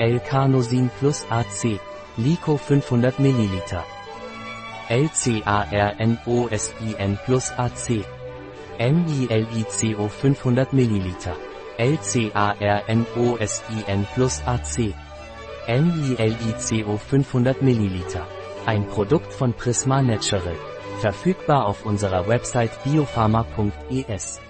L-Carnosin plus AC, Lico 500 ml. LCARNOSIN plus AC. MILICO 500 ml. LCARNOSIN plus AC. MILICO 500 ml. Ein Produkt von Prisma Natural. Verfügbar auf unserer Website biopharma.es.